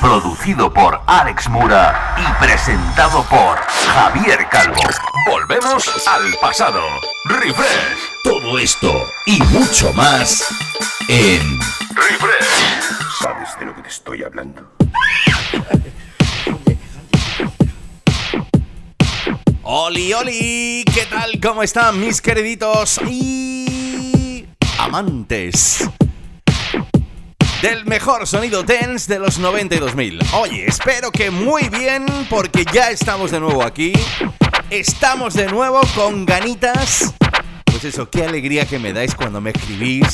producido por Alex Mura y presentado por Javier Calvo. Volvemos al pasado. Refresh. Todo esto y mucho más en Refresh. ¿Sabes de lo que te estoy hablando? Oli, oli, ¿qué tal? ¿Cómo están mis queriditos y amantes del mejor sonido dance de los 92.000? Oye, espero que muy bien porque ya estamos de nuevo aquí. Estamos de nuevo con ganitas. Pues eso, qué alegría que me dais cuando me escribís.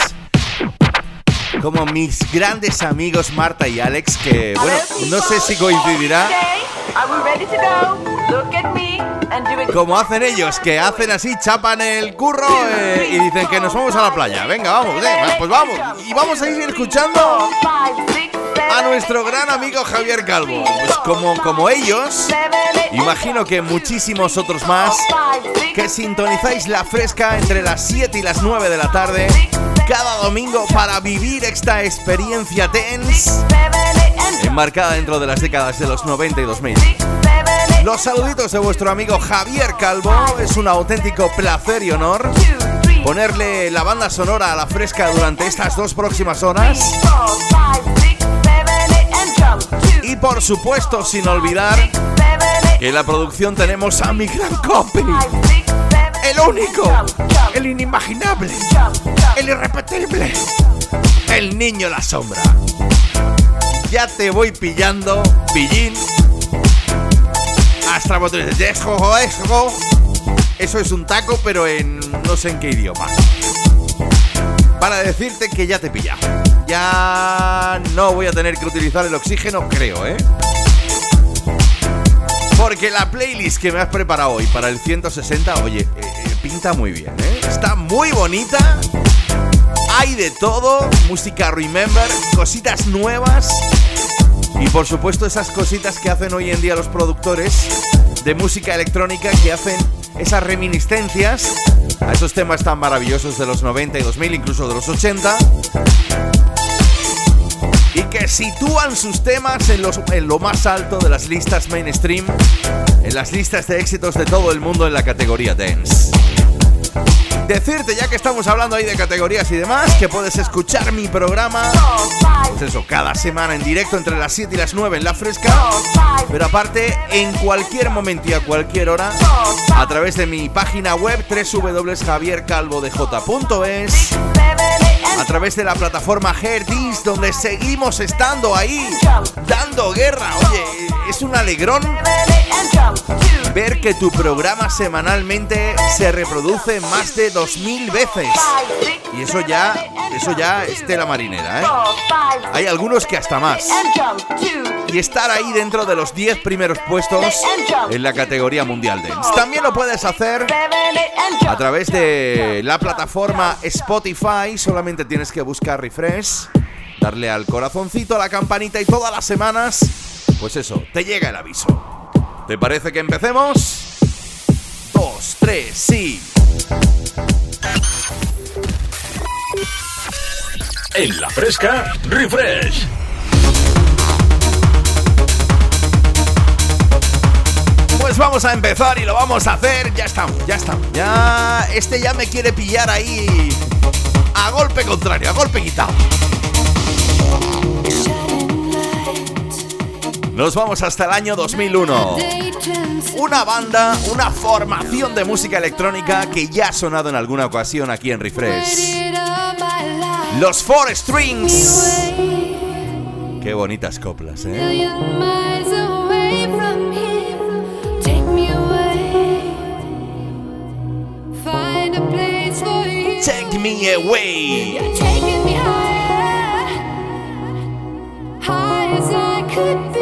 Como mis grandes amigos Marta y Alex, que bueno, no sé si coincidirá. Como hacen ellos, que hacen así, chapan el curro eh, y dicen que nos vamos a la playa. Venga, vamos, eh, pues vamos. Y vamos a ir escuchando a nuestro gran amigo Javier Calvo. Pues como, como ellos, imagino que muchísimos otros más que sintonizáis la fresca entre las 7 y las 9 de la tarde cada domingo para vivir esta experiencia dance enmarcada dentro de las décadas de los 90 y 2000. Los saluditos de vuestro amigo Javier Calvo. Es un auténtico placer y honor ponerle la banda sonora a la fresca durante estas dos próximas horas. Y por supuesto, sin olvidar que en la producción tenemos a mi gran copy. El único, el inimaginable, el irrepetible, el niño la sombra. Ya te voy pillando, pillín. Hasta botones de. Eso es un taco, pero en no sé en qué idioma. Para decirte que ya te pilla. Ya no voy a tener que utilizar el oxígeno, creo, ¿eh? Porque la playlist que me has preparado hoy para el 160, oye, eh, eh, pinta muy bien, ¿eh? Está muy bonita. Hay de todo, música remember, cositas nuevas. Y por supuesto esas cositas que hacen hoy en día los productores de música electrónica que hacen esas reminiscencias a esos temas tan maravillosos de los 90 y 2000, incluso de los 80. Y que sitúan sus temas en, en lo más alto de las listas mainstream, en las listas de éxitos de todo el mundo en la categoría dance. Decirte, ya que estamos hablando ahí de categorías y demás, que puedes escuchar mi programa, pues eso, cada semana en directo entre las 7 y las 9 en La Fresca, pero aparte en cualquier momento y a cualquier hora, a través de mi página web www.javiercalvodej.es, a través de la plataforma Herdis, donde seguimos estando ahí, dando guerra. Oye, es un alegrón ver que tu programa semanalmente se reproduce más de 2000 veces. Y eso ya, eso ya es tela marinera, ¿eh? Hay algunos que hasta más. Y estar ahí dentro de los 10 primeros puestos en la categoría mundial dance. También lo puedes hacer a través de la plataforma Spotify. Solamente tienes que buscar refresh, darle al corazoncito, a la campanita y todas las semanas, pues eso, te llega el aviso. ¿Te parece que empecemos? Dos, tres, sí. En la fresca, refresh. Pues vamos a empezar y lo vamos a hacer. Ya estamos, ya estamos. Ya. Este ya me quiere pillar ahí. A golpe contrario, a golpe quitado. Nos vamos hasta el año 2001. Una banda, una formación de música electrónica que ya ha sonado en alguna ocasión aquí en Refresh. Los Four Strings. Qué bonitas coplas, ¿eh? Take me away. could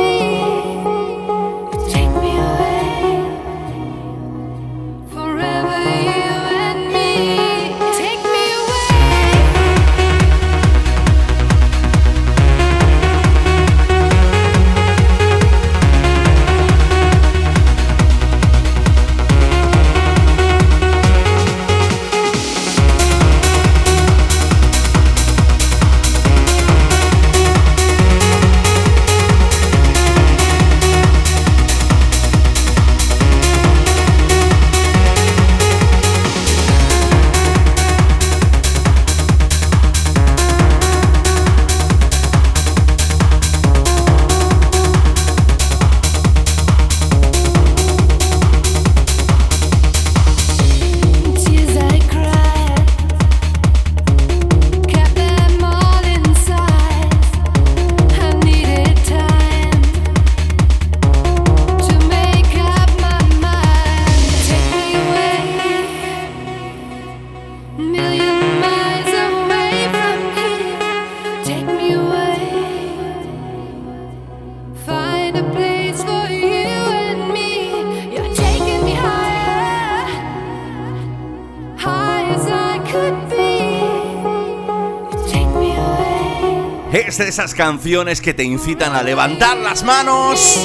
esas canciones que te incitan a levantar las manos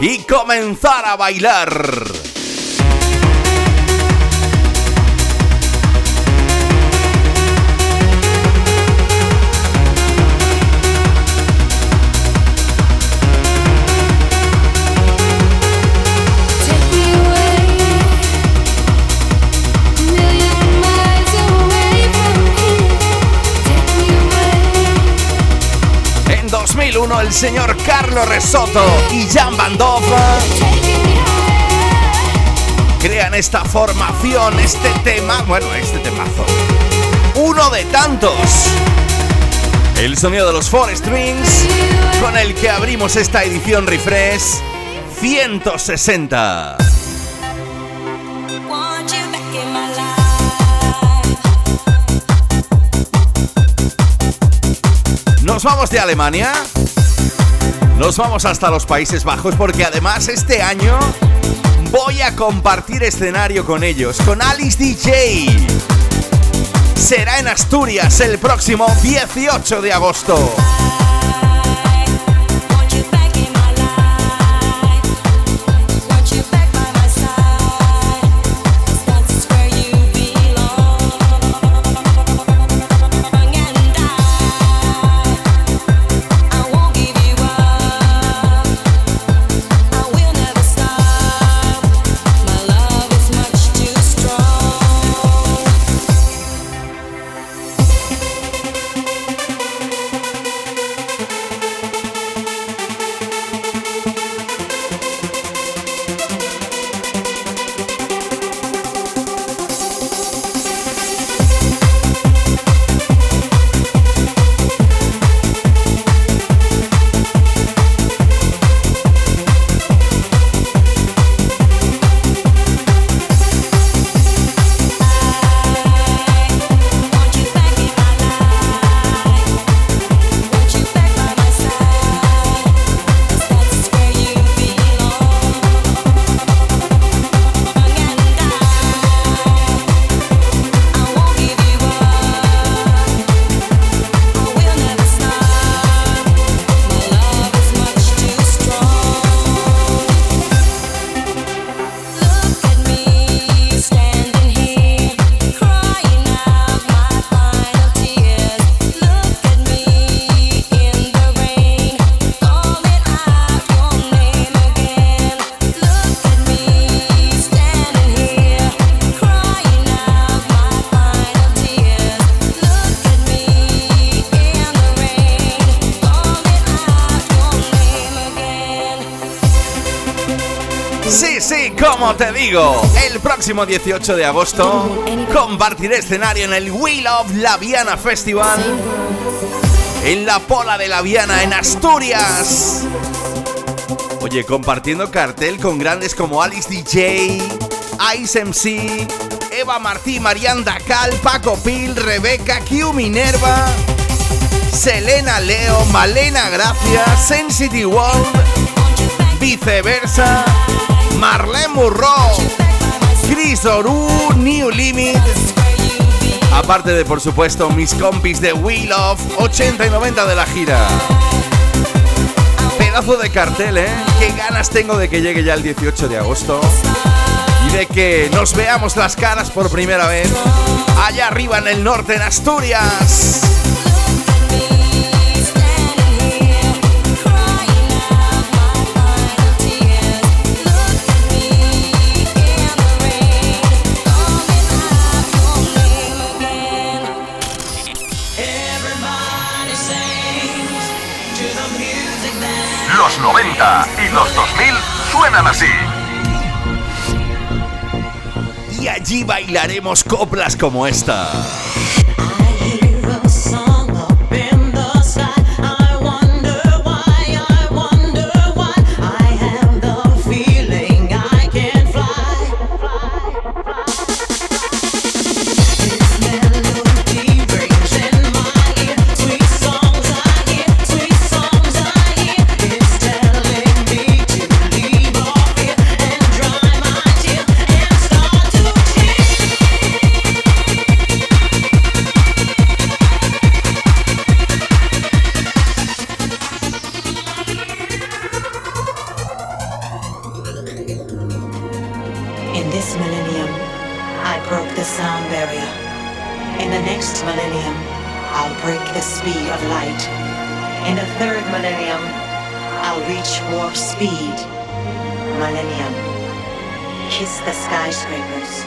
y comenzar a bailar. El señor Carlos Resotto y Jan Bandova crean esta formación, este tema, bueno, este temazo. Uno de tantos. El sonido de los Four Strings con el que abrimos esta edición Refresh 160. Nos vamos de Alemania nos vamos hasta los Países Bajos porque además este año voy a compartir escenario con ellos, con Alice DJ. Será en Asturias el próximo 18 de agosto. Próximo 18 de agosto compartiré escenario en el Wheel of Laviana Festival en la Pola de Laviana en Asturias. Oye, compartiendo cartel con grandes como Alice DJ, Ice MC, Eva Martí, Marianda Cal, Paco Pil, Rebeca, Q Minerva, Selena Leo, Malena Gracia, Sensity World, viceversa, Marlene Murro, Chris Oru, New Limit. Aparte de, por supuesto, mis compis de Wheel of 80 y 90 de la gira. Pedazo de cartel, ¿eh? Qué ganas tengo de que llegue ya el 18 de agosto y de que nos veamos las caras por primera vez allá arriba en el norte, en Asturias. Así. Y allí bailaremos coplas como esta. millennium, I'll break the speed of light. In the third millennium, I'll reach warp speed. Millennium. Kiss the skyscrapers.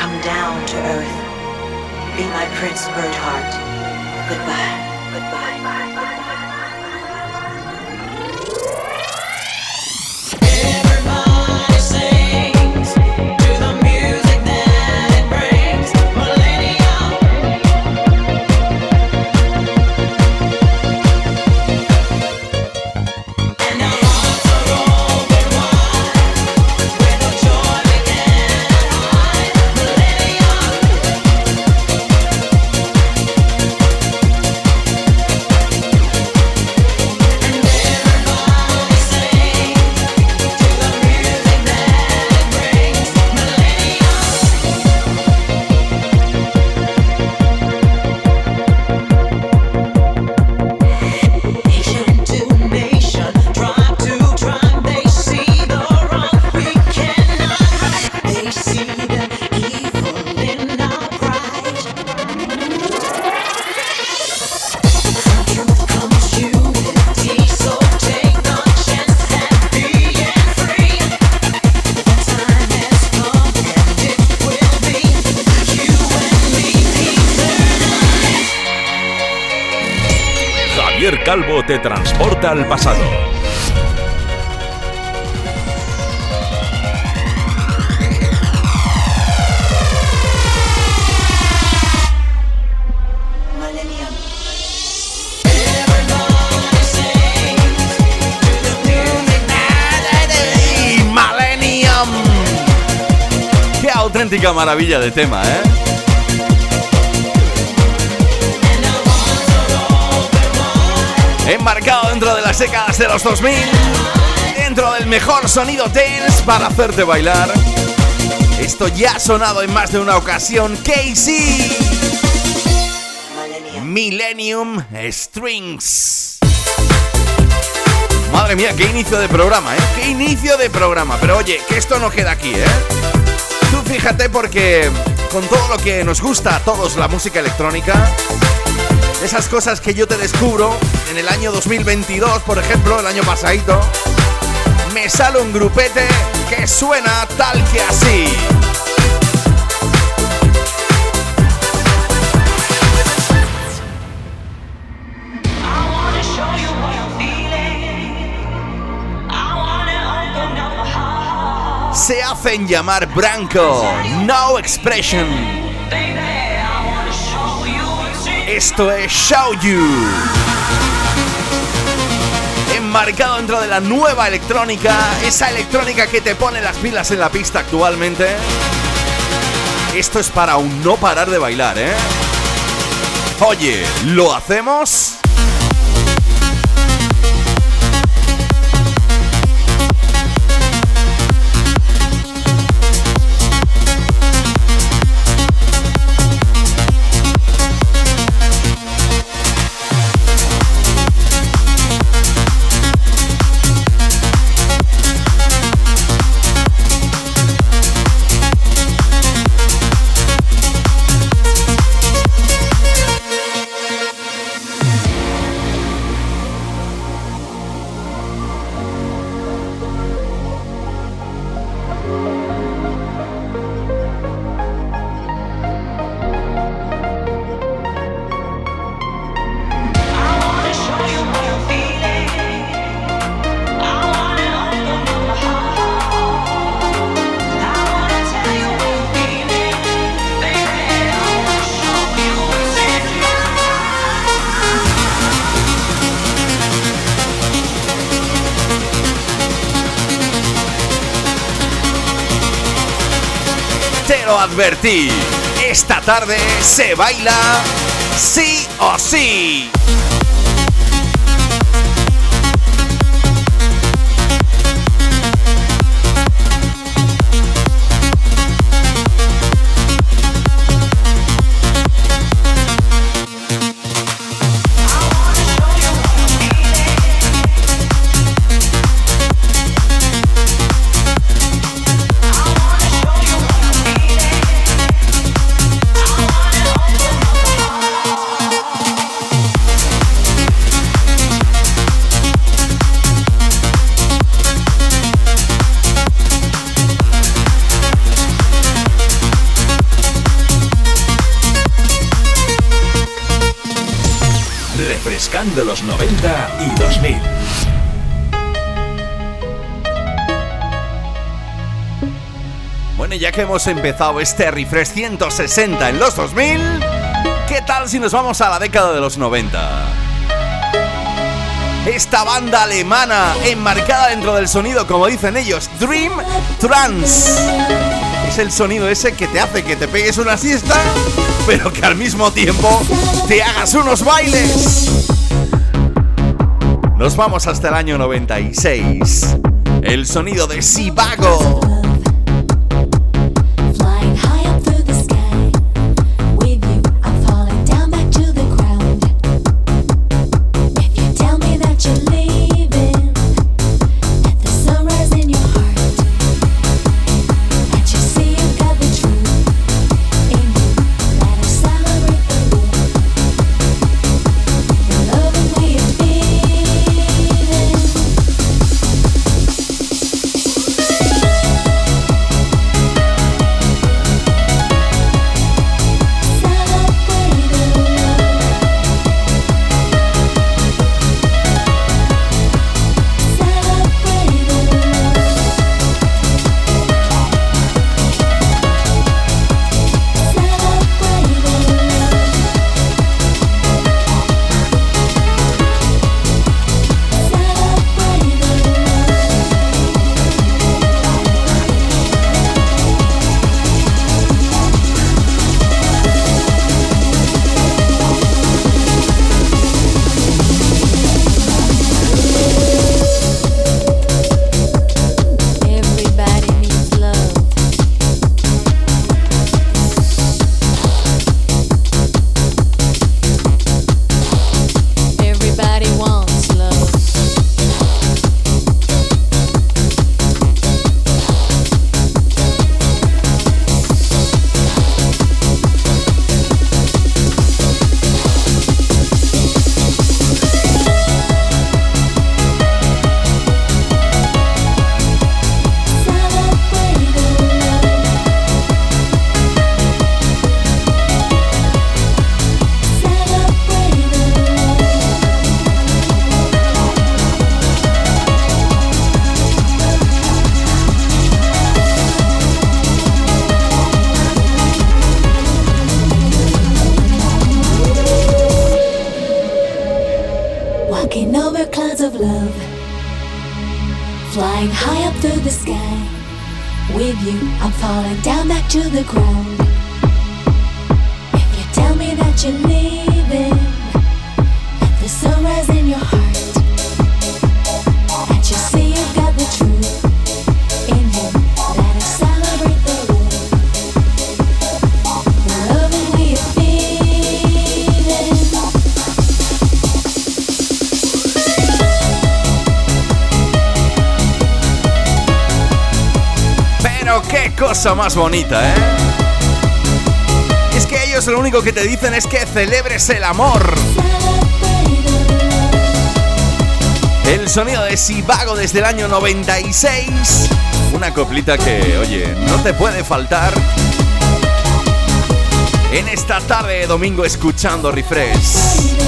Come down to earth. Be my Prince Birdheart. Goodbye. Goodbye. Goodbye. Transporta al pasado. Qué auténtica maravilla de tema, ¿eh? Embarcado dentro de las décadas de los 2000, dentro del mejor sonido dance para hacerte bailar. Esto ya ha sonado en más de una ocasión. Casey. Millennium Strings. Madre mía, qué inicio de programa, ¿eh? Qué inicio de programa. Pero oye, que esto no queda aquí, ¿eh? Tú fíjate porque con todo lo que nos gusta a todos la música electrónica, esas cosas que yo te descubro en el año 2022, por ejemplo, el año pasadito, me sale un grupete que suena tal que así. se hacen llamar Branco. No Expression. Esto es Show You. Enmarcado dentro de la nueva electrónica, esa electrónica que te pone las pilas en la pista actualmente. Esto es para un no parar de bailar, ¿eh? Oye, ¿lo hacemos? Esta tarde se baila sí o sí. De los 90 y 2000. Bueno, ya que hemos empezado este refresh 160 en los 2000, ¿qué tal si nos vamos a la década de los 90? Esta banda alemana enmarcada dentro del sonido, como dicen ellos, Dream Trance. Es el sonido ese que te hace que te pegues una siesta, pero que al mismo tiempo te hagas unos bailes. Nos vamos hasta el año 96. El sonido de Sivago. Más bonita, ¿eh? Es que ellos lo único que te dicen es que celebres el amor. El sonido de Sivago desde el año 96. Una coplita que, oye, no te puede faltar. En esta tarde de domingo escuchando Refresh.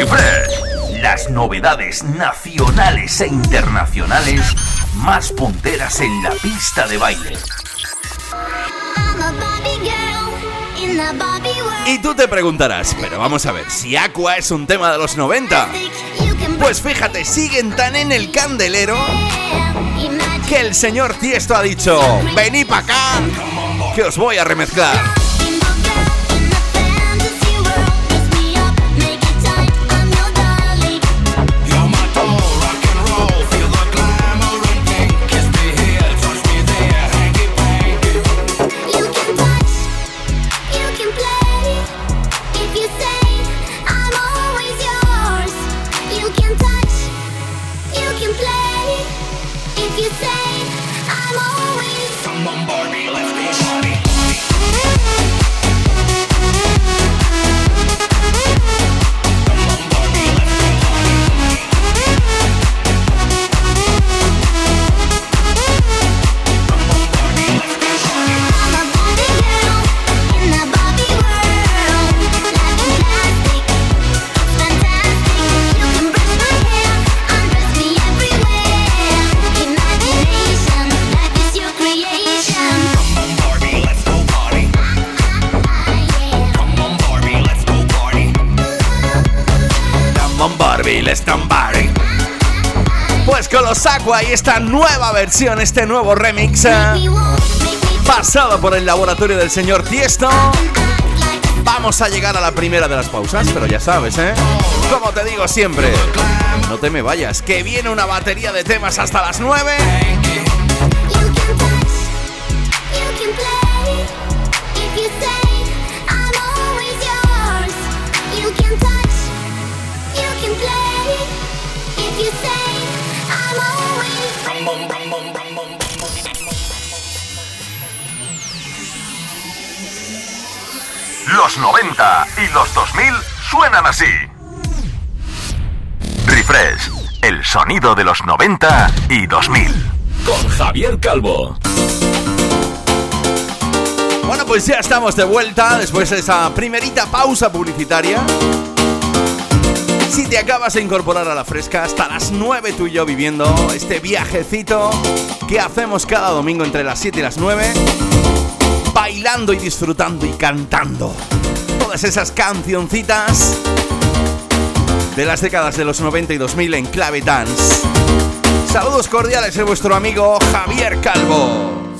Refresh. Las novedades nacionales e internacionales más punteras en la pista de baile. Y tú te preguntarás, pero vamos a ver, si Aqua es un tema de los 90. You can Pues fíjate, siguen tan en el candelero que el señor Tiesto ha dicho, vení pa' acá, que os voy a remezclar. Y esta nueva versión, este nuevo remix, eh, pasado por el laboratorio del señor Tiesto. Vamos a llegar a la primera de las pausas, pero ya sabes, ¿eh? Como te digo siempre, no te me vayas, que viene una batería de temas hasta las 9. Los 90 y los 2000 suenan así. Refresh. El sonido de los 90 y 2000. Con Javier Calvo. Bueno, pues ya estamos de vuelta después de esa primerita pausa publicitaria. Si te acabas de incorporar a la fresca, hasta las 9 tú y yo viviendo este viajecito que hacemos cada domingo entre las 7 y las 9, bailando y disfrutando y cantando todas esas cancioncitas de las décadas de los 90 y 2000 en clave dance. Saludos cordiales de vuestro amigo Javier Calvo.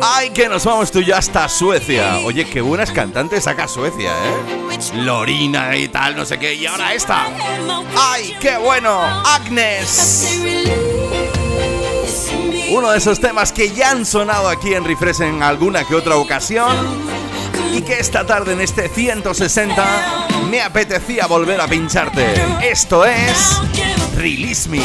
Ay, que nos vamos tú y yo hasta Suecia. Oye, qué buenas cantantes saca Suecia, ¿eh? Lorina y tal, no sé qué. Y ahora esta. Ay, qué bueno. Agnes. Uno de esos temas que ya han sonado aquí en Refresh en alguna que otra ocasión. Y que esta tarde en este 160 me apetecía volver a pincharte. Esto es Release Me.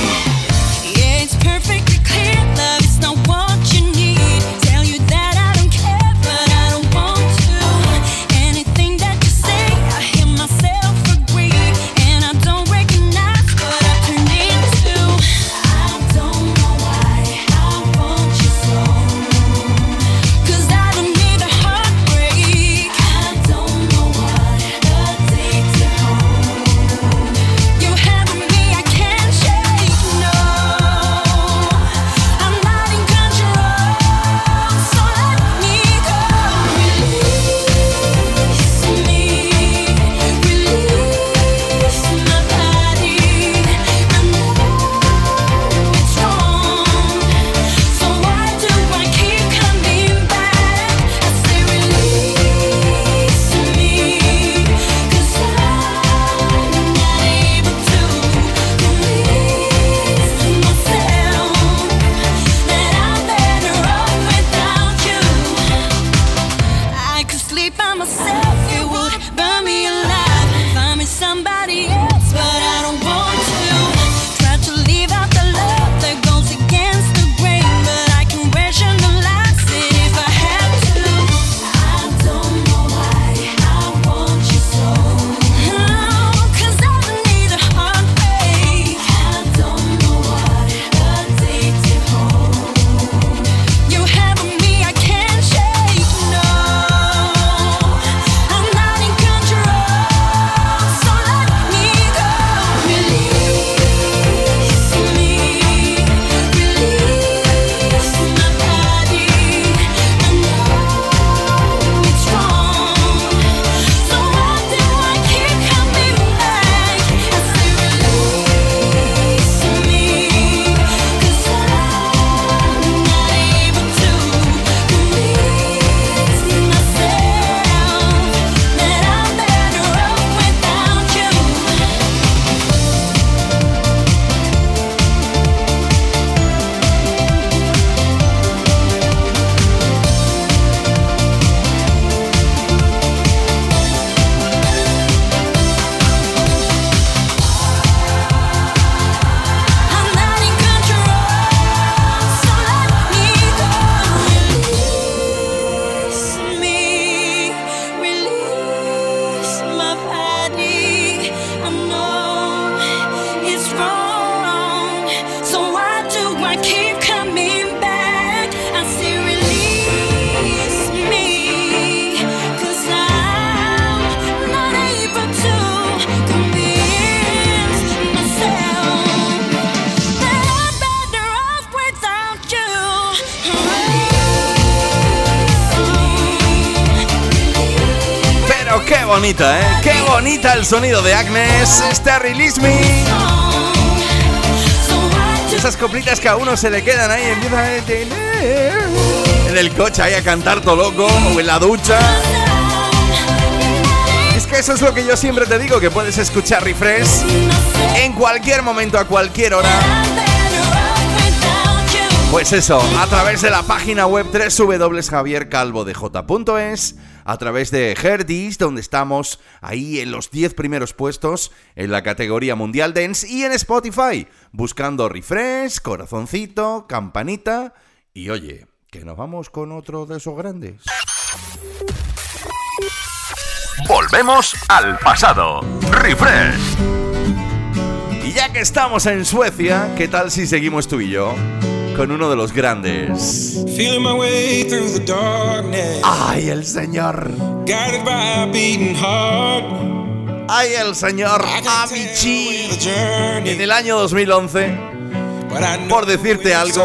El sonido de Agnes. Este Release Me. Esas coplitas que a uno se le quedan ahí empieza a en el coche ahí a cantar todo loco o en la ducha. Es que eso es lo que yo siempre te digo, que puedes escuchar refresh en cualquier momento, a cualquier hora. Pues eso, a través de la página web www.javiercalvodej.es, a través de Herdis, donde estamos ahí en los 10 primeros puestos en la categoría Mundial Dance, y en Spotify, buscando refresh, corazoncito, campanita, y oye, que nos vamos con otro de esos grandes. Volvemos al pasado. Refresh. Y ya que estamos en Suecia, ¿qué tal si seguimos tú y yo? Con uno de los grandes. Feeling my way through the darkness. ¡Ay, el señor! Guided by a beating heart. ¡Ay, el señor Avicii! journey. En el año 2011, but I know por decirte algo,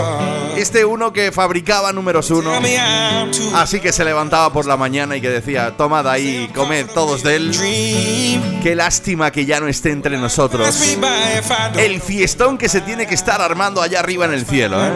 este uno que fabricaba números uno, así que se levantaba por la mañana y que decía, tomad ahí, comed todos de él. Qué lástima que ya no esté entre nosotros. El fiestón que se tiene que estar armando allá arriba en el cielo, ¿eh?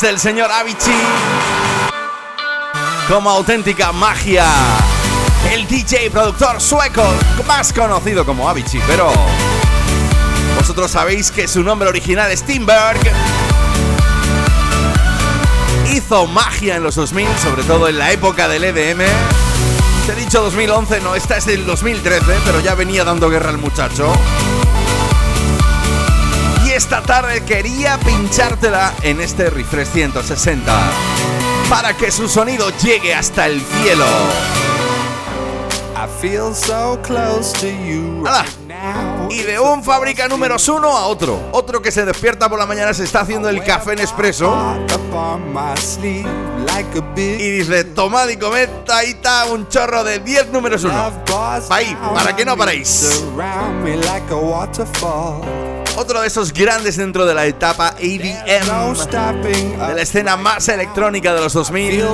Del señor Avicii como auténtica magia. El DJ productor sueco, más conocido como Avicii, pero vosotros sabéis que su nombre original es Timberg. Hizo magia en los 2000, sobre todo en la época del EDM. Te he dicho 2011, no, esta es del 2013, pero ya venía dando guerra al muchacho. Esta tarde quería pinchártela en este refresh 160 para que su sonido llegue hasta el cielo. I feel so close to you ¡Hala! right now. Y de un fábrica números uno a otro. Otro que se despierta por la mañana se está haciendo el café en expreso. Y dice, tomad y comed, ahí está un chorro de 10 números uno. Ahí, para que no paréis. Otro de esos grandes dentro de la etapa EDM, de la escena más electrónica de los 2000.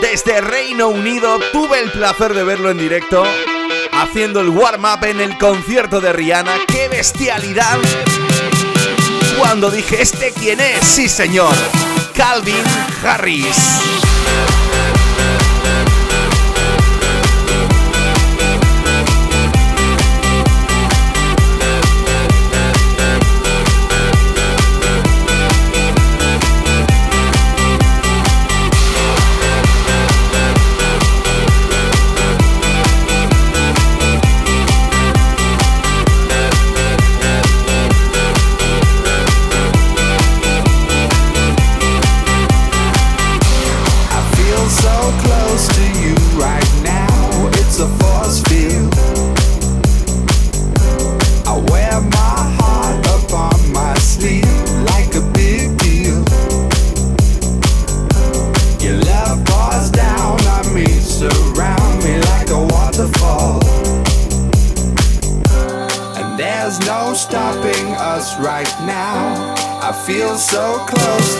Desde Reino Unido tuve el placer de verlo en directo, haciendo el warm-up en el concierto de Rihanna. ¡Qué bestialidad! Cuando dije, ¿este quién es? Sí, señor, Calvin Harris. so close.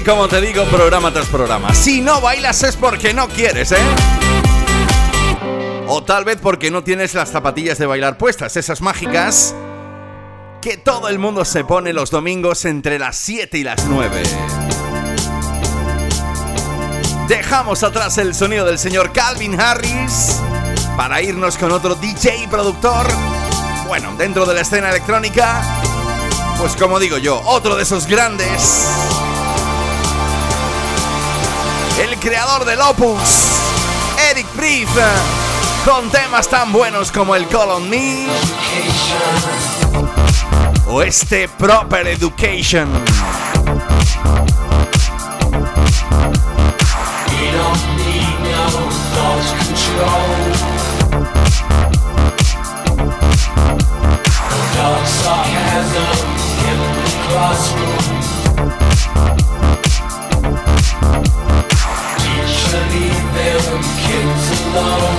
Como te digo, programa tras programa. Si no bailas es porque no quieres, ¿eh? O tal vez porque no tienes las zapatillas de bailar puestas, esas mágicas que todo el mundo se pone los domingos entre las 7 y las 9. Dejamos atrás el sonido del señor Calvin Harris para irnos con otro DJ productor. Bueno, dentro de la escena electrónica, pues como digo yo, otro de esos grandes el creador del Opus, Eric Brief, con temas tan buenos como el Colon Me o este Proper Education. dark sarcasm in the classroom. alone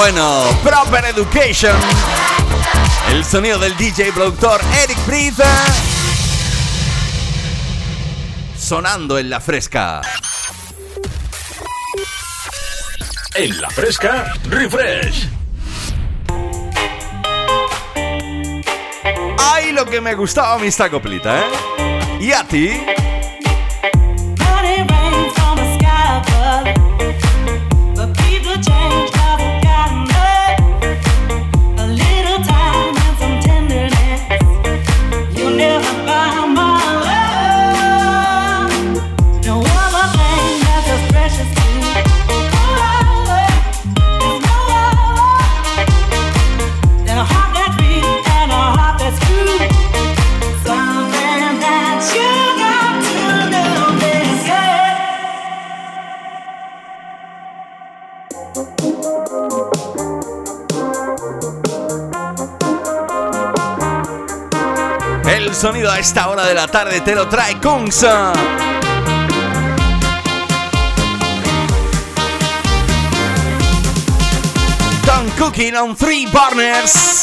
bueno! Proper Education. El sonido del DJ productor Eric Briza. Sonando en la fresca. En la fresca, refresh. ¡Ay, lo que me gustaba mi esta coplita, eh! ¿Y a ti? Esta hora de la tarde te lo trae Kunsa. Done cooking on three burners.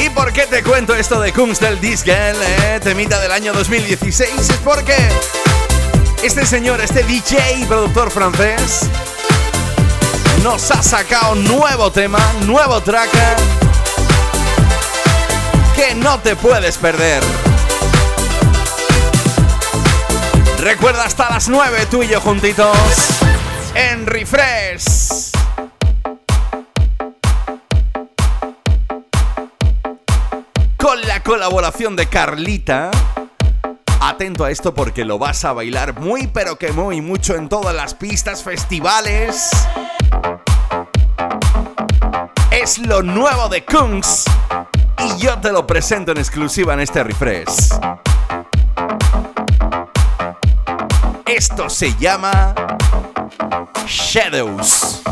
¿Y por qué te cuento esto de Kunst del Disgel, eh? temita del año 2016? Es porque este señor, este DJ productor francés, nos ha sacado nuevo tema, nuevo track que no te puedes perder. Recuerda hasta las 9 tú y yo juntitos en Refresh. con la colaboración de Carlita. Atento a esto porque lo vas a bailar muy pero que muy mucho en todas las pistas, festivales. Es lo nuevo de Kungs y yo te lo presento en exclusiva en este refresh. Esto se llama Shadows.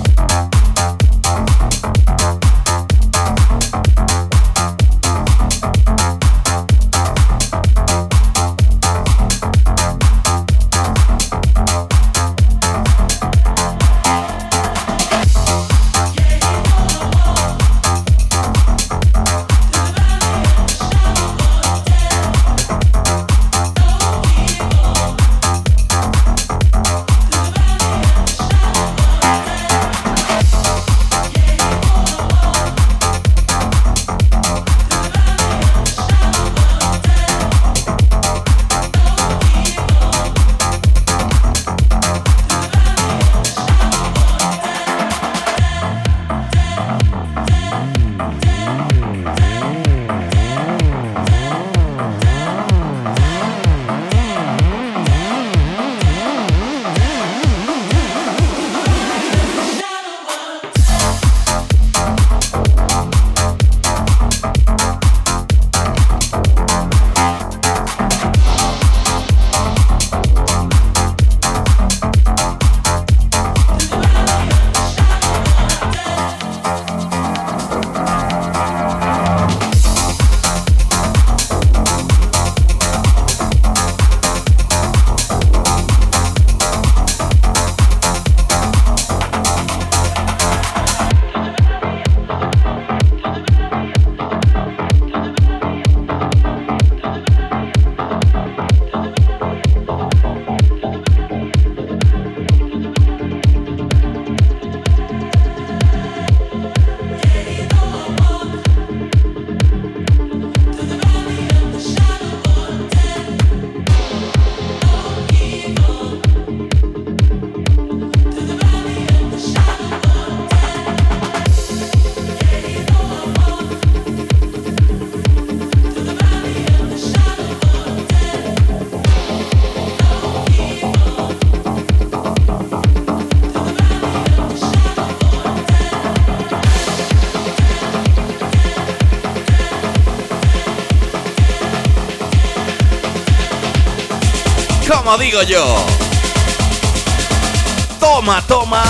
Digo yo. Toma, toma,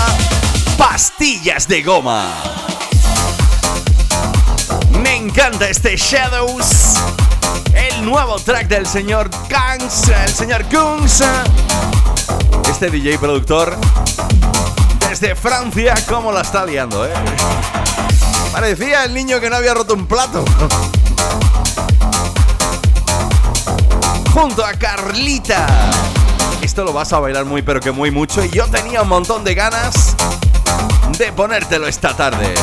pastillas de goma. Me encanta este Shadows. El nuevo track del señor Kangs, el señor Kungs. Este DJ productor desde Francia, ¿cómo la está liando, eh? Parecía el niño que no había roto un plato. Junto a Carlita. Lo vas a bailar muy pero que muy mucho y yo tenía un montón de ganas de ponértelo esta tarde.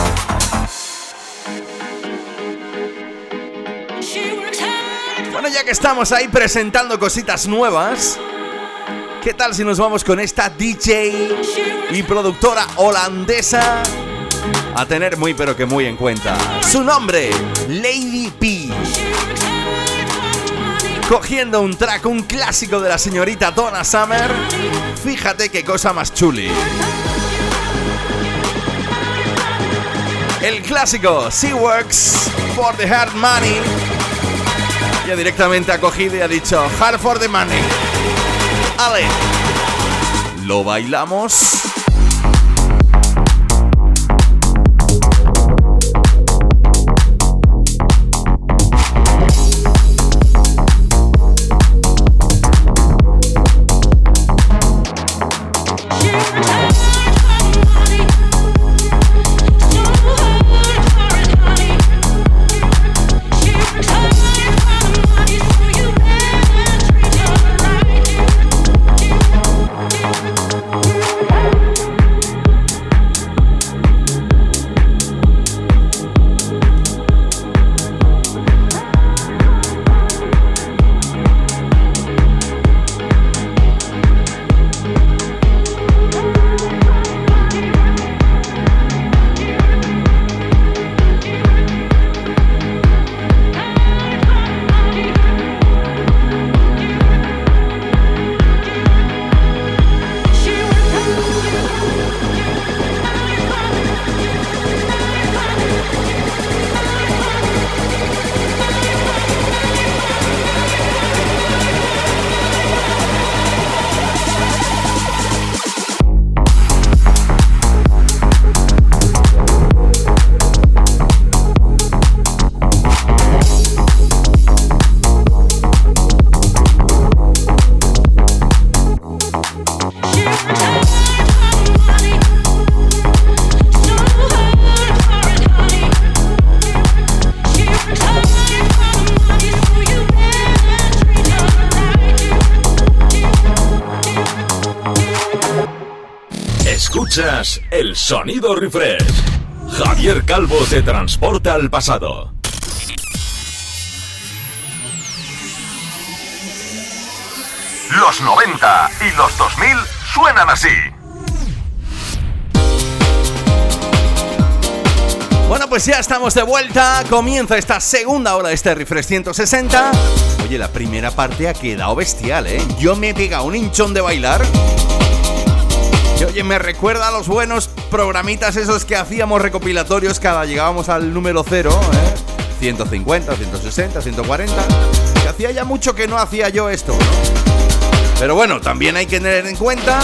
Bueno, ya que estamos ahí presentando cositas nuevas, ¿qué tal si nos vamos con esta DJ y productora holandesa a tener muy pero que muy en cuenta? Su nombre, Lady P. Cogiendo un track, un clásico de la señorita Donna Summer, fíjate qué cosa más chuli. El clásico Seaworks for the Hard Money. Ya directamente ha cogido y ha dicho Hard for the Money. Ale, lo bailamos. El sonido refresh. Javier Calvo te transporta al pasado. Los 90 y los 2000 suenan así. Bueno, pues ya estamos de vuelta. Comienza esta segunda hora de este Refresh 160. Oye, la primera parte ha quedado bestial, ¿eh? Yo me he pegado un hinchón de bailar. Y oye, me recuerda a los buenos programitas esos que hacíamos recopilatorios cada llegábamos al número cero, ¿eh? 150, 160, 140. Que hacía ya mucho que no hacía yo esto, ¿no? Pero bueno, también hay que tener en cuenta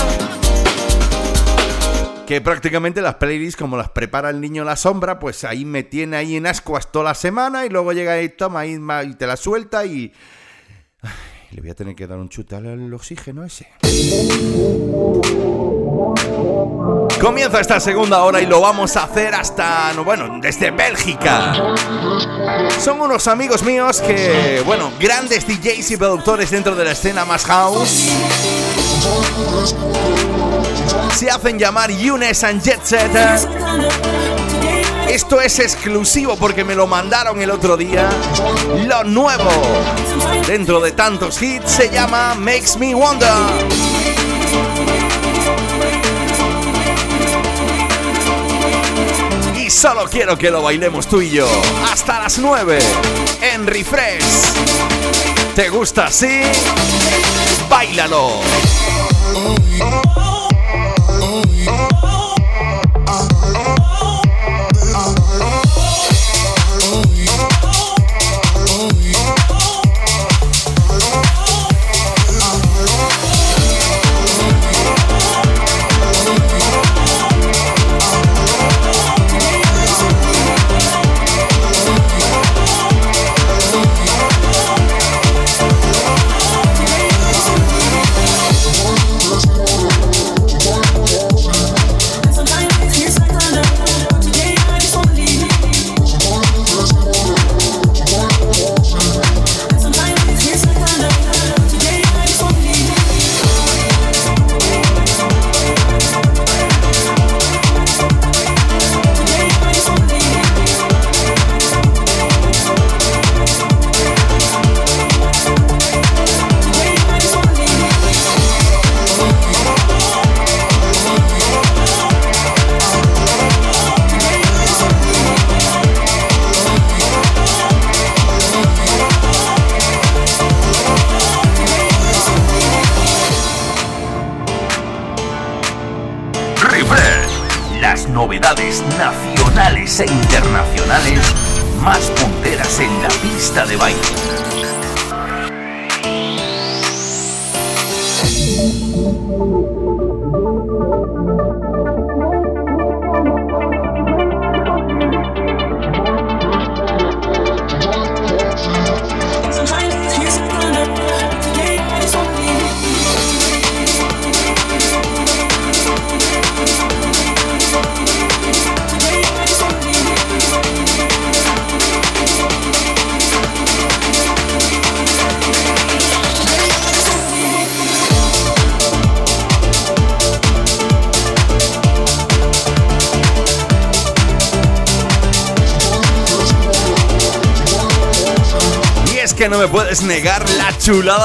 que prácticamente las playlists, como las prepara el niño la sombra, pues ahí me tiene ahí en ascuas toda la semana y luego llega ahí, toma y te la suelta y... Le voy a tener que dar un chute al oxígeno ese. Comienza esta segunda hora y lo vamos a hacer hasta, no, bueno, desde Bélgica. Son unos amigos míos que, bueno, grandes DJs y productores dentro de la escena más house. Se hacen llamar Younes and Jet Set. Esto es exclusivo porque me lo mandaron el otro día. Lo nuevo dentro de tantos hits se llama Makes Me Wonder. Solo quiero que lo bailemos tú y yo hasta las 9 en Refresh. ¿Te gusta así? Báilalo.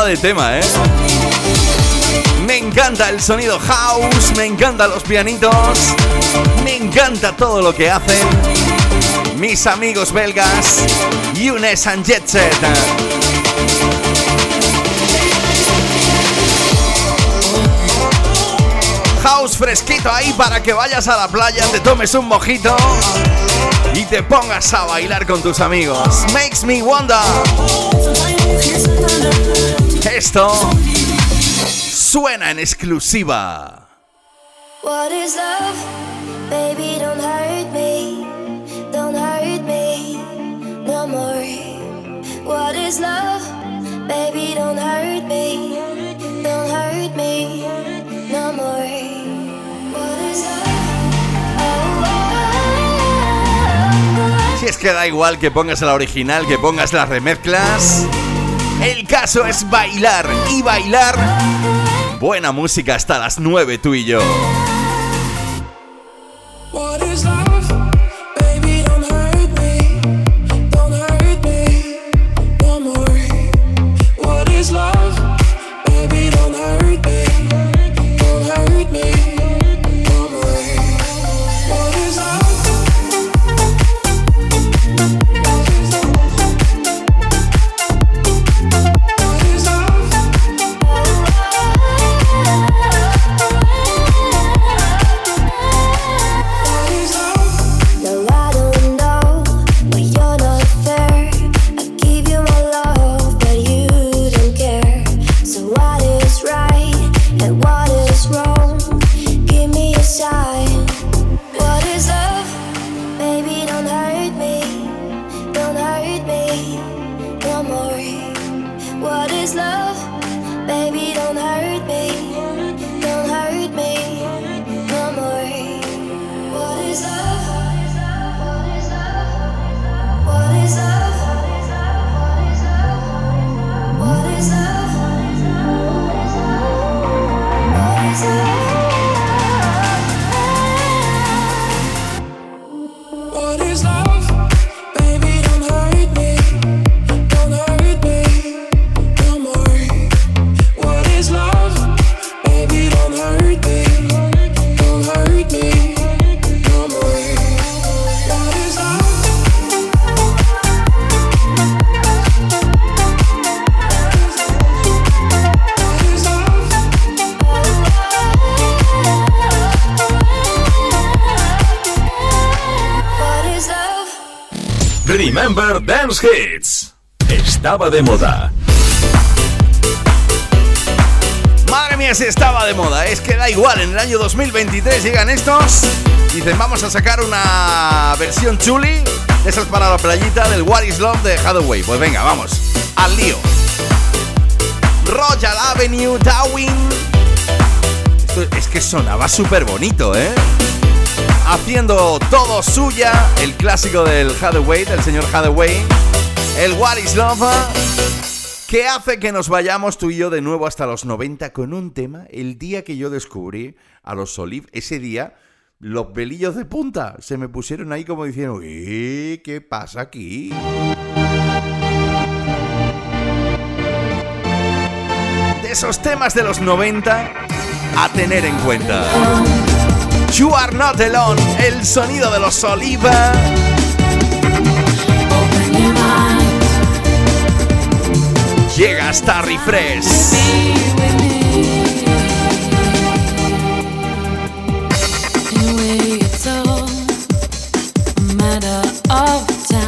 De tema, ¿eh? Me encanta el sonido house, me encantan los pianitos, me encanta todo lo que hacen mis amigos belgas, Younes and Jet Set. House fresquito ahí para que vayas a la playa, te tomes un mojito y te pongas a bailar con tus amigos. Makes me wonder. Esto suena en exclusiva. What is love? Baby, don't hurt me. Don't hurt me no more. What is love? Baby, don't hurt me. Don't hurt me no more. What is love? Oh, oh, Si es que da igual que pongas la original, que pongas las remezclas. Caso es bailar y bailar. Buena música hasta las 9 tú y yo. Estaba de moda. Madre mía, si estaba de moda. Es que da igual, en el año 2023 llegan estos. Dicen, vamos a sacar una versión chuli. de Esas para la playita del What is Love de Hathaway. Pues venga, vamos. Al lío. Royal Avenue, Darwin. Esto es que sonaba súper bonito, ¿eh? Haciendo todo suya. El clásico del Hathaway, del señor Hathaway. El What is Love. que hace que nos vayamos tú y yo de nuevo hasta los 90 con un tema. El día que yo descubrí a los Olive, ese día, los pelillos de punta se me pusieron ahí como diciendo, "Eh, ¿qué pasa aquí? De esos temas de los 90 a tener en cuenta. You are not alone, el sonido de los Oliva llega hasta Refresh. Of time.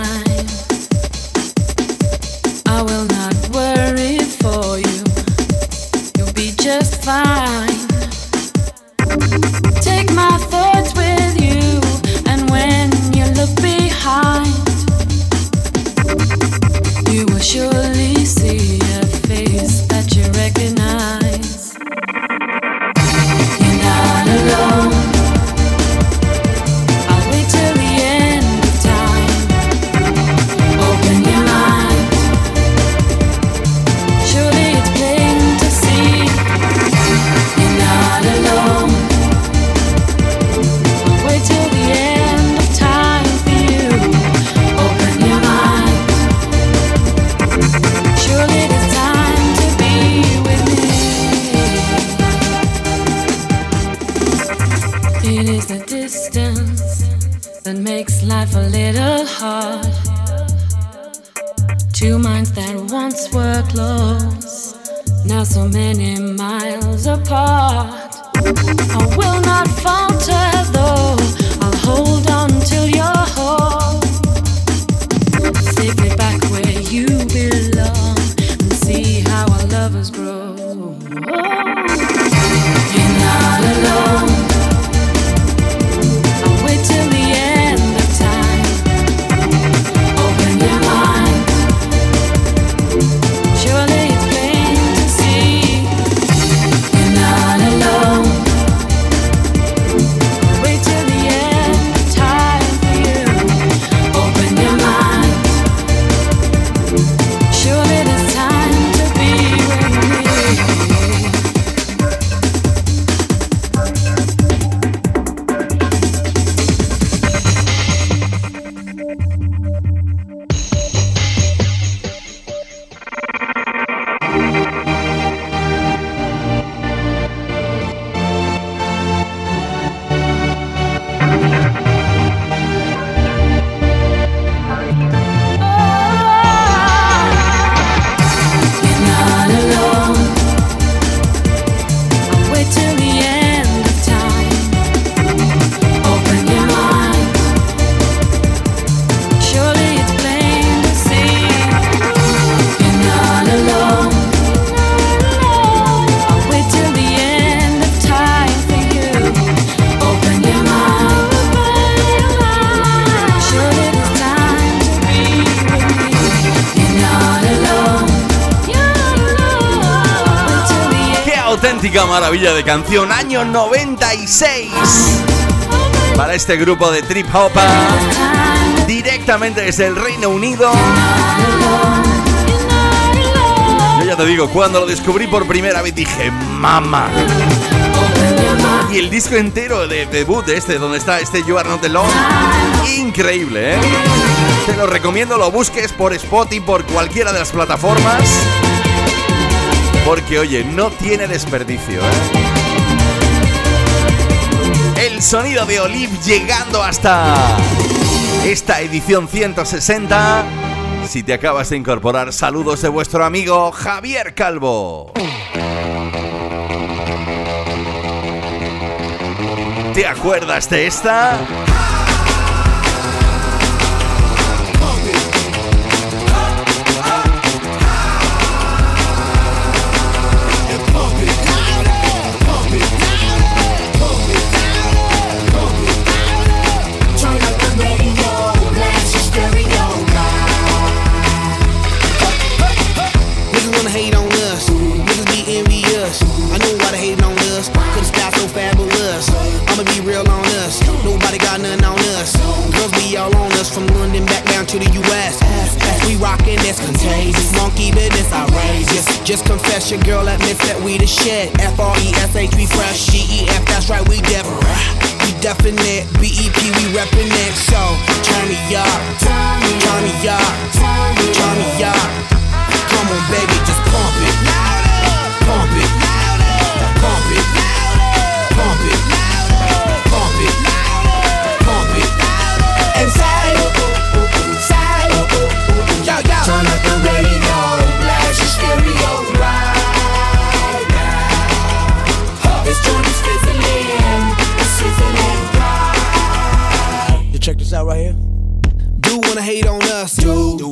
Canción! Año 96 para este grupo de trip hop directamente desde el Reino Unido. Yo ya te digo, cuando lo descubrí por primera vez dije, ¡Mamá! Y el disco entero de debut de este, donde está este You Are Not Alone, increíble, ¿eh? Te lo recomiendo, lo busques por Spotify, por cualquiera de las plataformas. Porque, oye, no tiene desperdicio, ¿eh? El sonido de Olive llegando hasta esta edición 160. Si te acabas de incorporar, saludos de vuestro amigo Javier Calvo. ¿Te acuerdas de esta? That's contagious. Monkey business outrageous. Just confess your girl admits that we the shit. F R E S H, we fresh. G E F, that's right, we different. We definite. B E P, we reppin' it. So turn me up. Turn me up. Turn me up. Come on, baby, just pump it. Pump it. Pump it. Pump it. Pump it. Pump out right here. Do wanna hate on us, do.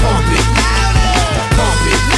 Pump it. Pump it.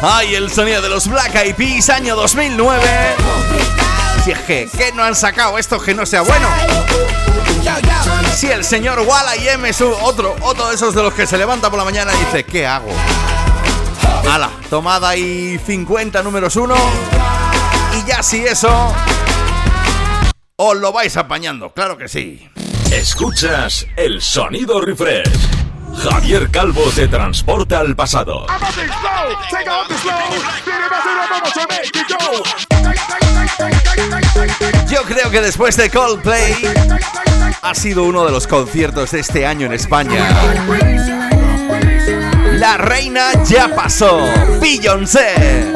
¡Ay, el sonido de los Black Eyed Peas, año 2009! Si es que, ¿qué no han sacado esto que no sea bueno? Si el señor Walla y es otro, otro de esos de los que se levanta por la mañana y dice, ¿qué hago? ¡Hala! Tomada y 50 números 1. Y ya si eso... Os lo vais apañando, claro que sí. Escuchas el sonido refresh. Javier Calvo te transporta al pasado. Yo creo que después de Coldplay ha sido uno de los conciertos de este año en España. La reina ya pasó, Beyoncé.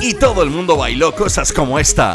Y todo el mundo bailó cosas como esta.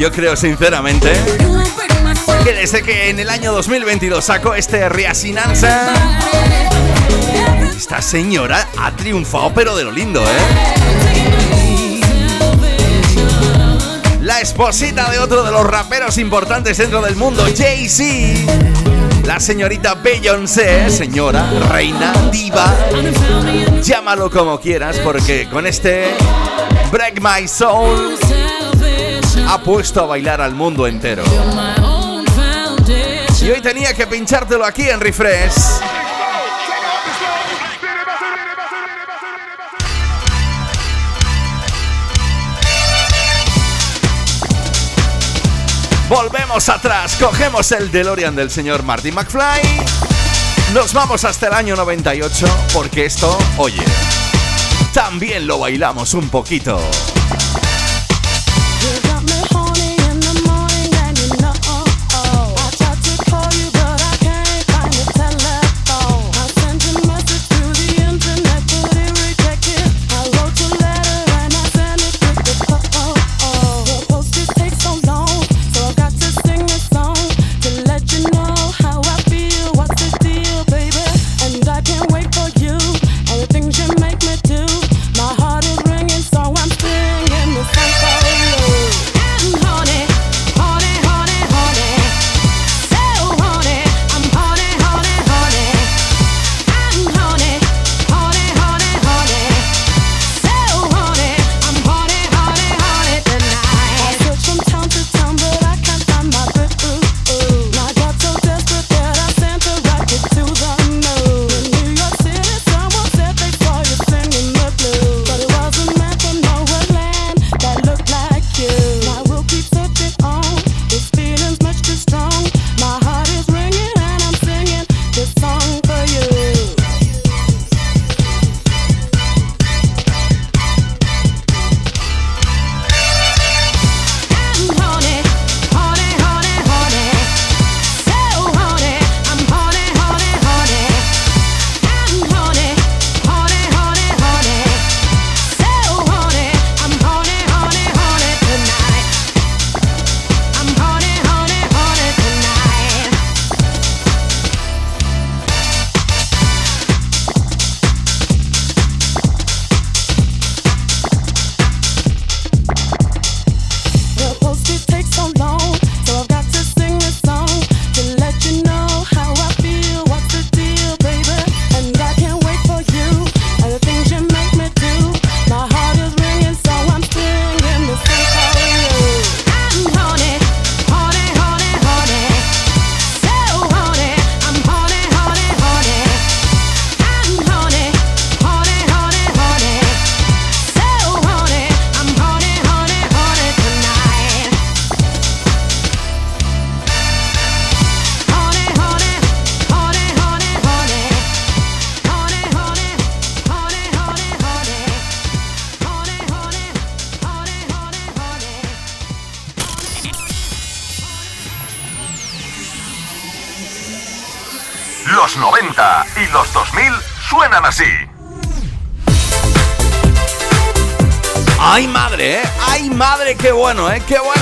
yo creo sinceramente que desde que en el año 2022 sacó este Riasinanza, esta señora ha triunfado pero de lo lindo, ¿eh? La esposita de otro de los raperos importantes dentro del mundo, Jay-Z la señorita Beyoncé, señora, reina, diva, llámalo como quieras porque con este Break My Soul ha puesto a bailar al mundo entero. Y hoy tenía que pinchártelo aquí en Refresh. Volvemos atrás, cogemos el DeLorean del señor Martin McFly. Nos vamos hasta el año 98 porque esto, oye, también lo bailamos un poquito.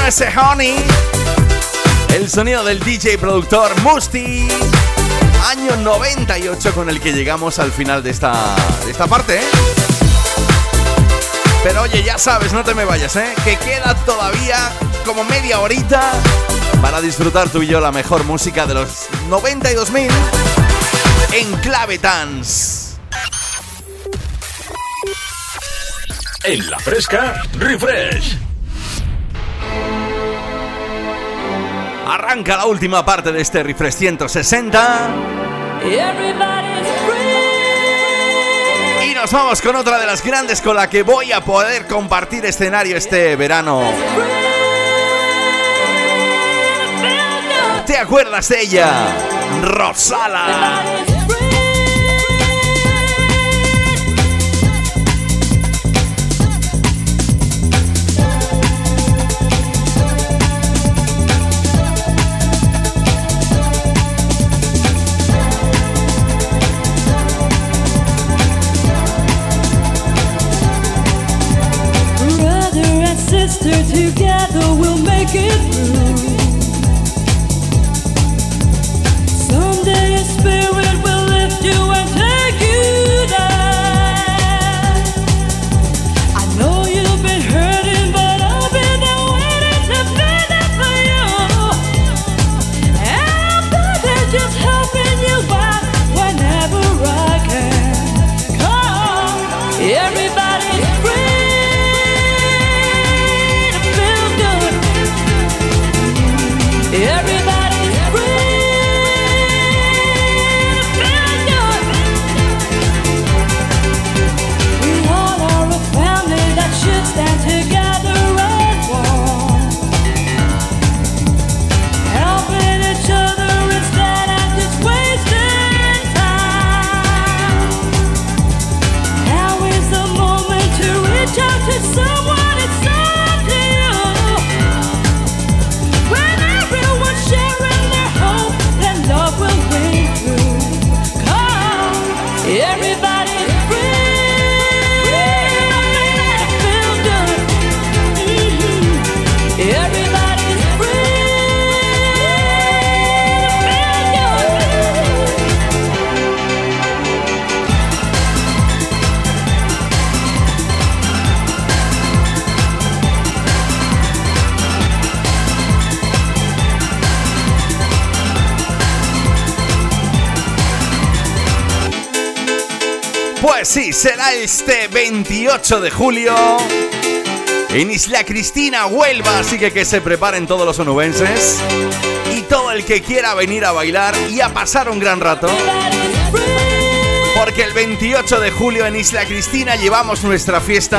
ese honey. El sonido del DJ productor Musty. Año 98 con el que llegamos al final de esta, de esta parte. ¿eh? Pero oye, ya sabes, no te me vayas, ¿eh? que queda todavía como media horita para disfrutar tú y yo la mejor música de los 92.000 en clave dance. En la fresca, refresh. Arranca la última parte de este refresh 160. Y nos vamos con otra de las grandes con la que voy a poder compartir escenario este verano. ¿Te acuerdas de ella? Rosala. sí, será este 28 de julio en Isla Cristina, Huelva. Así que que se preparen todos los onubenses y todo el que quiera venir a bailar y a pasar un gran rato. Porque el 28 de julio en Isla Cristina llevamos nuestra fiesta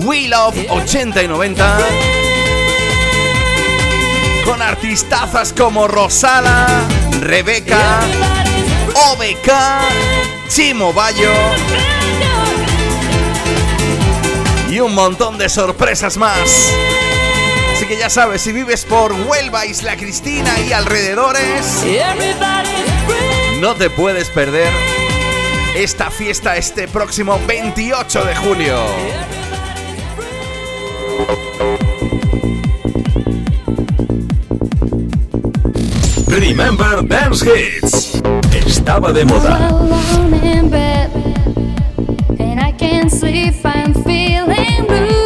We Love 80 y 90 con artistazas como Rosala, Rebeca, OBK, Chimo Bayo y un montón de sorpresas más. Así que ya sabes, si vives por Huelva, Isla Cristina y alrededores, no te puedes perder esta fiesta este próximo 28 de julio. Remember Dance Hits. Estaba de moda. blue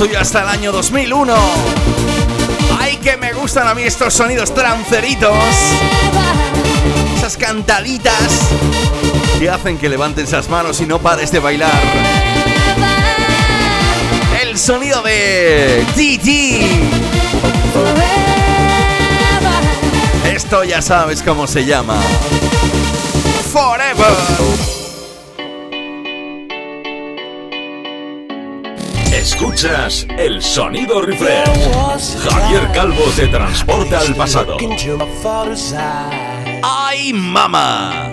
y yo hasta el año 2001. Ay, que me gustan a mí estos sonidos tranceritos. Esas cantaditas que hacen que levanten esas manos y no pares de bailar. El sonido de DT. Esto ya sabes cómo se llama. Forever. Escuchas el sonido refresh. Javier Calvo te transporta al pasado. ¡Ay, mamá!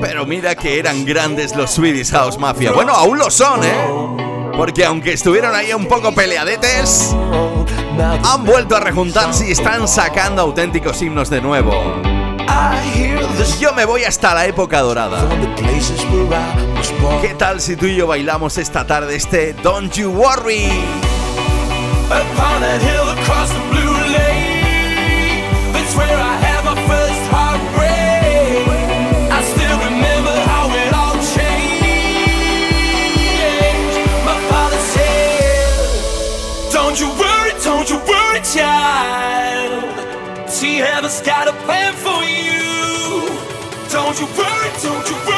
Pero mira que eran grandes los Swedish House Mafia. Bueno, aún lo son, ¿eh? Porque aunque estuvieron ahí un poco peleadetes, han vuelto a rejuntarse y están sacando auténticos himnos de nuevo. Yo me voy hasta la época dorada. ¿Qué tal si tú y yo bailamos esta tarde este Don't You Worry? Upon that hill across the blue lake, that's where I had my first heartbreak. I still remember how it all changed. My father said, Don't you worry, don't you worry, child. See, heaven's got a plan for you. Don't you worry, don't you worry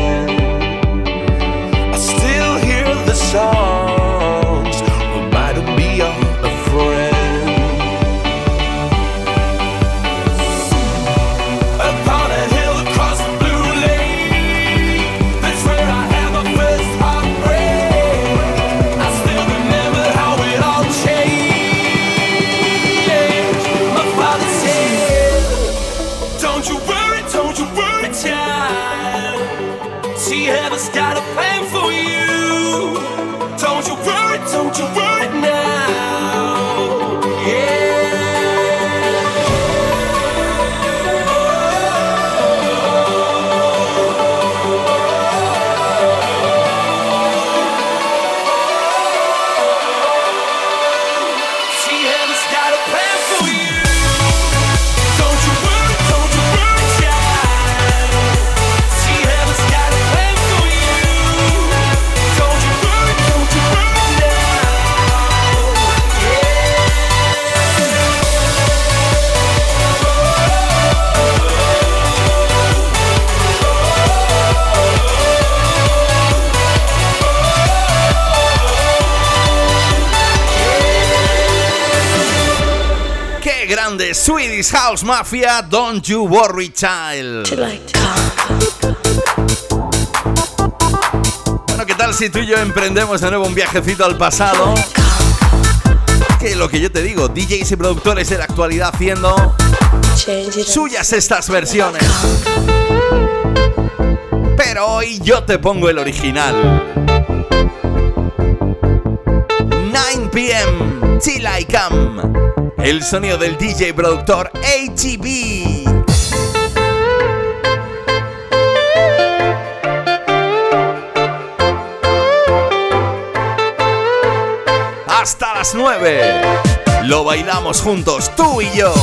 Mafia, Don't You Worry Child. Bueno, ¿qué tal si tú y yo emprendemos de nuevo un viajecito al pasado? Que lo que yo te digo, DJs y productores de la actualidad haciendo suyas estas versiones. Pero hoy yo te pongo el original. 9 pm, Till I Come. El sonido del DJ productor ATB. Hasta las 9. Lo bailamos juntos, tú y yo.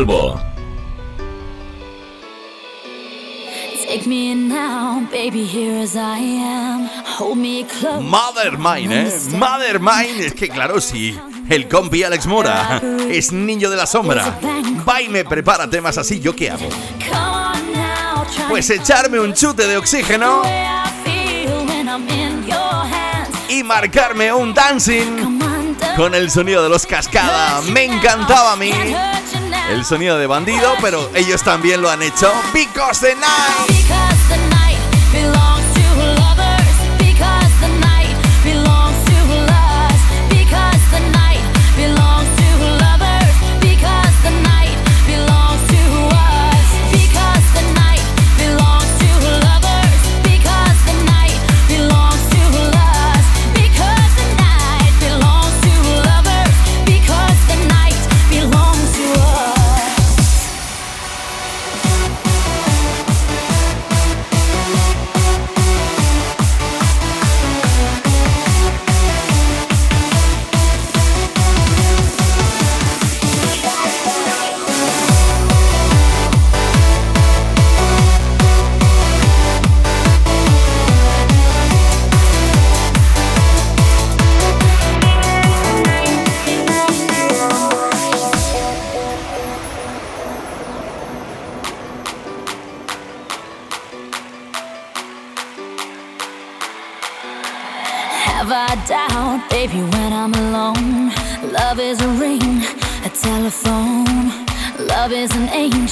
Calvo. Take me in now, baby, here as I am. Hold me close. Mother Mine, ¿eh? Mother Mine. Es que claro, sí. El compi Alex Mora es niño de la sombra. Va y me prepara temas así, ¿yo qué hago? Pues echarme un chute de oxígeno y marcarme un dancing con el sonido de los cascada. Me encantaba a mí. El sonido de bandido, pero ellos también lo han hecho. Because the night.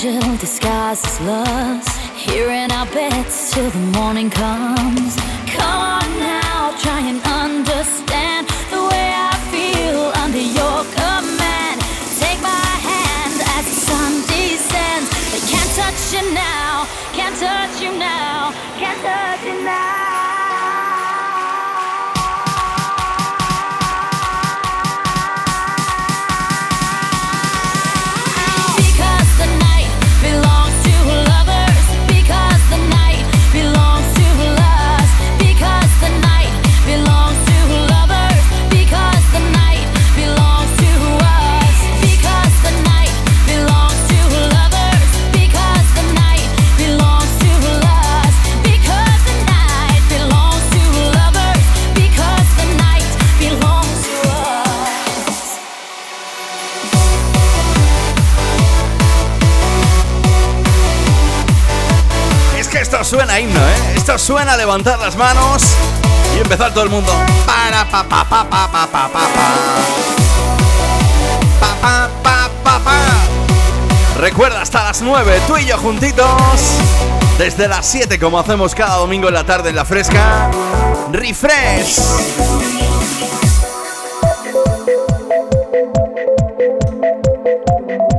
Angel disguised as lust. Here in our beds till the morning comes. Come on now, try and understand the way I feel under your command. Take my hand as the sun descends. They can't touch you now, can't touch you now, can't touch suena himno, ¿eh? Esto suena levantar las manos y empezar todo el mundo. Para pa pa pa pa pa pa pa pa. Pa. Recuerda hasta las 9, tú y yo juntitos. Desde las 7, como hacemos cada domingo en la tarde en la fresca. Refresh.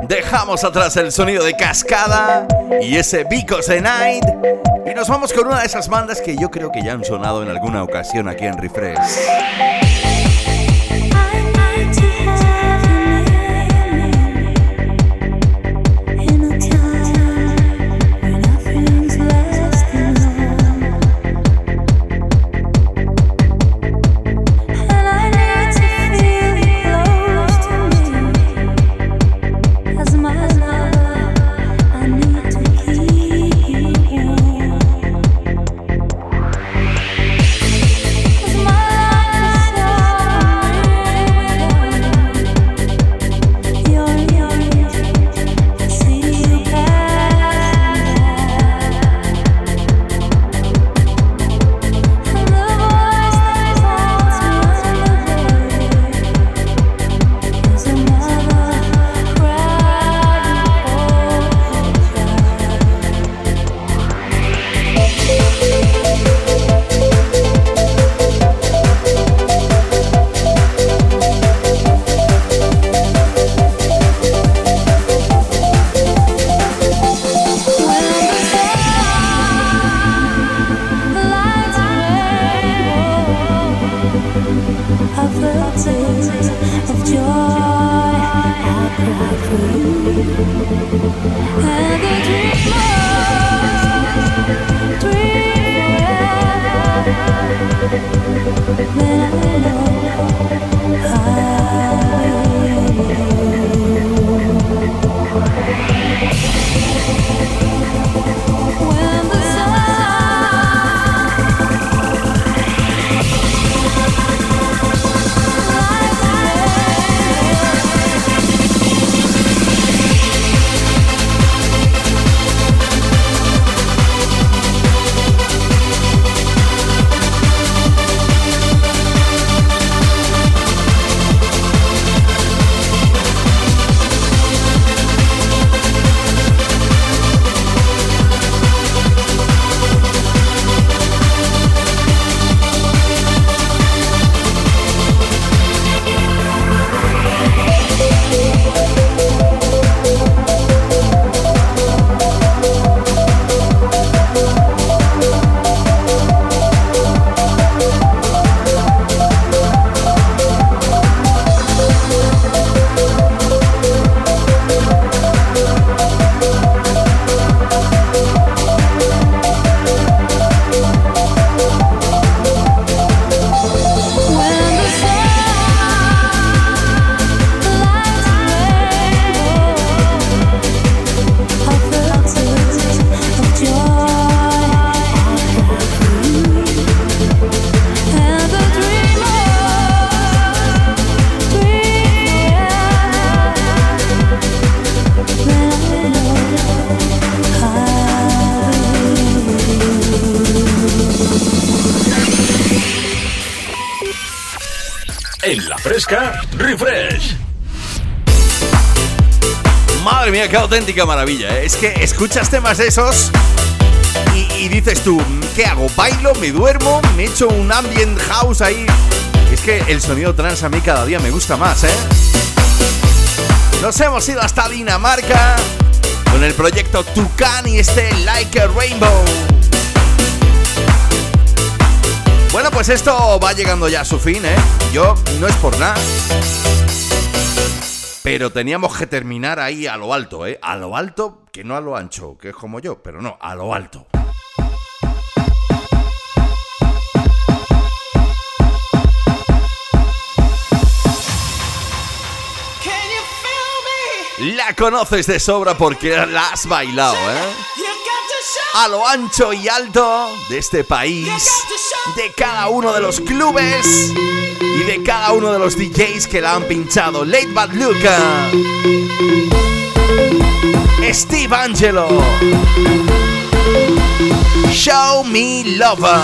Dejamos atrás el sonido de cascada y ese Because the Night. Nos vamos con una de esas bandas que yo creo que ya han sonado en alguna ocasión aquí en Refresh. Auténtica maravilla. ¿eh? Es que escuchas temas de esos y, dices tú, ¿qué hago? ¿Bailo? ¿Me duermo? ¿Me echo un ambient house ahí? Es que el sonido trans a mí cada día me gusta más, ¿eh? Nos hemos ido hasta Dinamarca con el proyecto Tucán y este Like a Rainbow. Bueno, pues esto va llegando ya a su fin, ¿eh? Yo no es por nada. Pero teníamos que terminar ahí a lo alto, ¿eh? A lo alto, que no a lo ancho, que es como yo, pero no, a lo alto. La conoces de sobra porque la has bailado, ¿eh? A lo ancho y alto de este país, de cada uno de los clubes de cada uno de los DJs que la han pinchado. Late Bad Luca, Steve Angelo, Show Me Lover.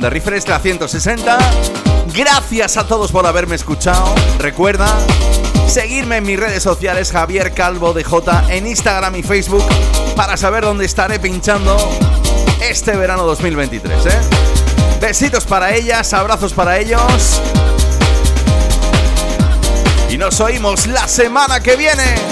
De Refresh, la 160. Gracias a todos por haberme escuchado. Recuerda seguirme en mis redes sociales Javier Calvo DJ en Instagram y Facebook para saber dónde estaré pinchando este verano 2023, ¿eh? Besitos para ellas, abrazos para ellos. Y nos oímos la semana que viene.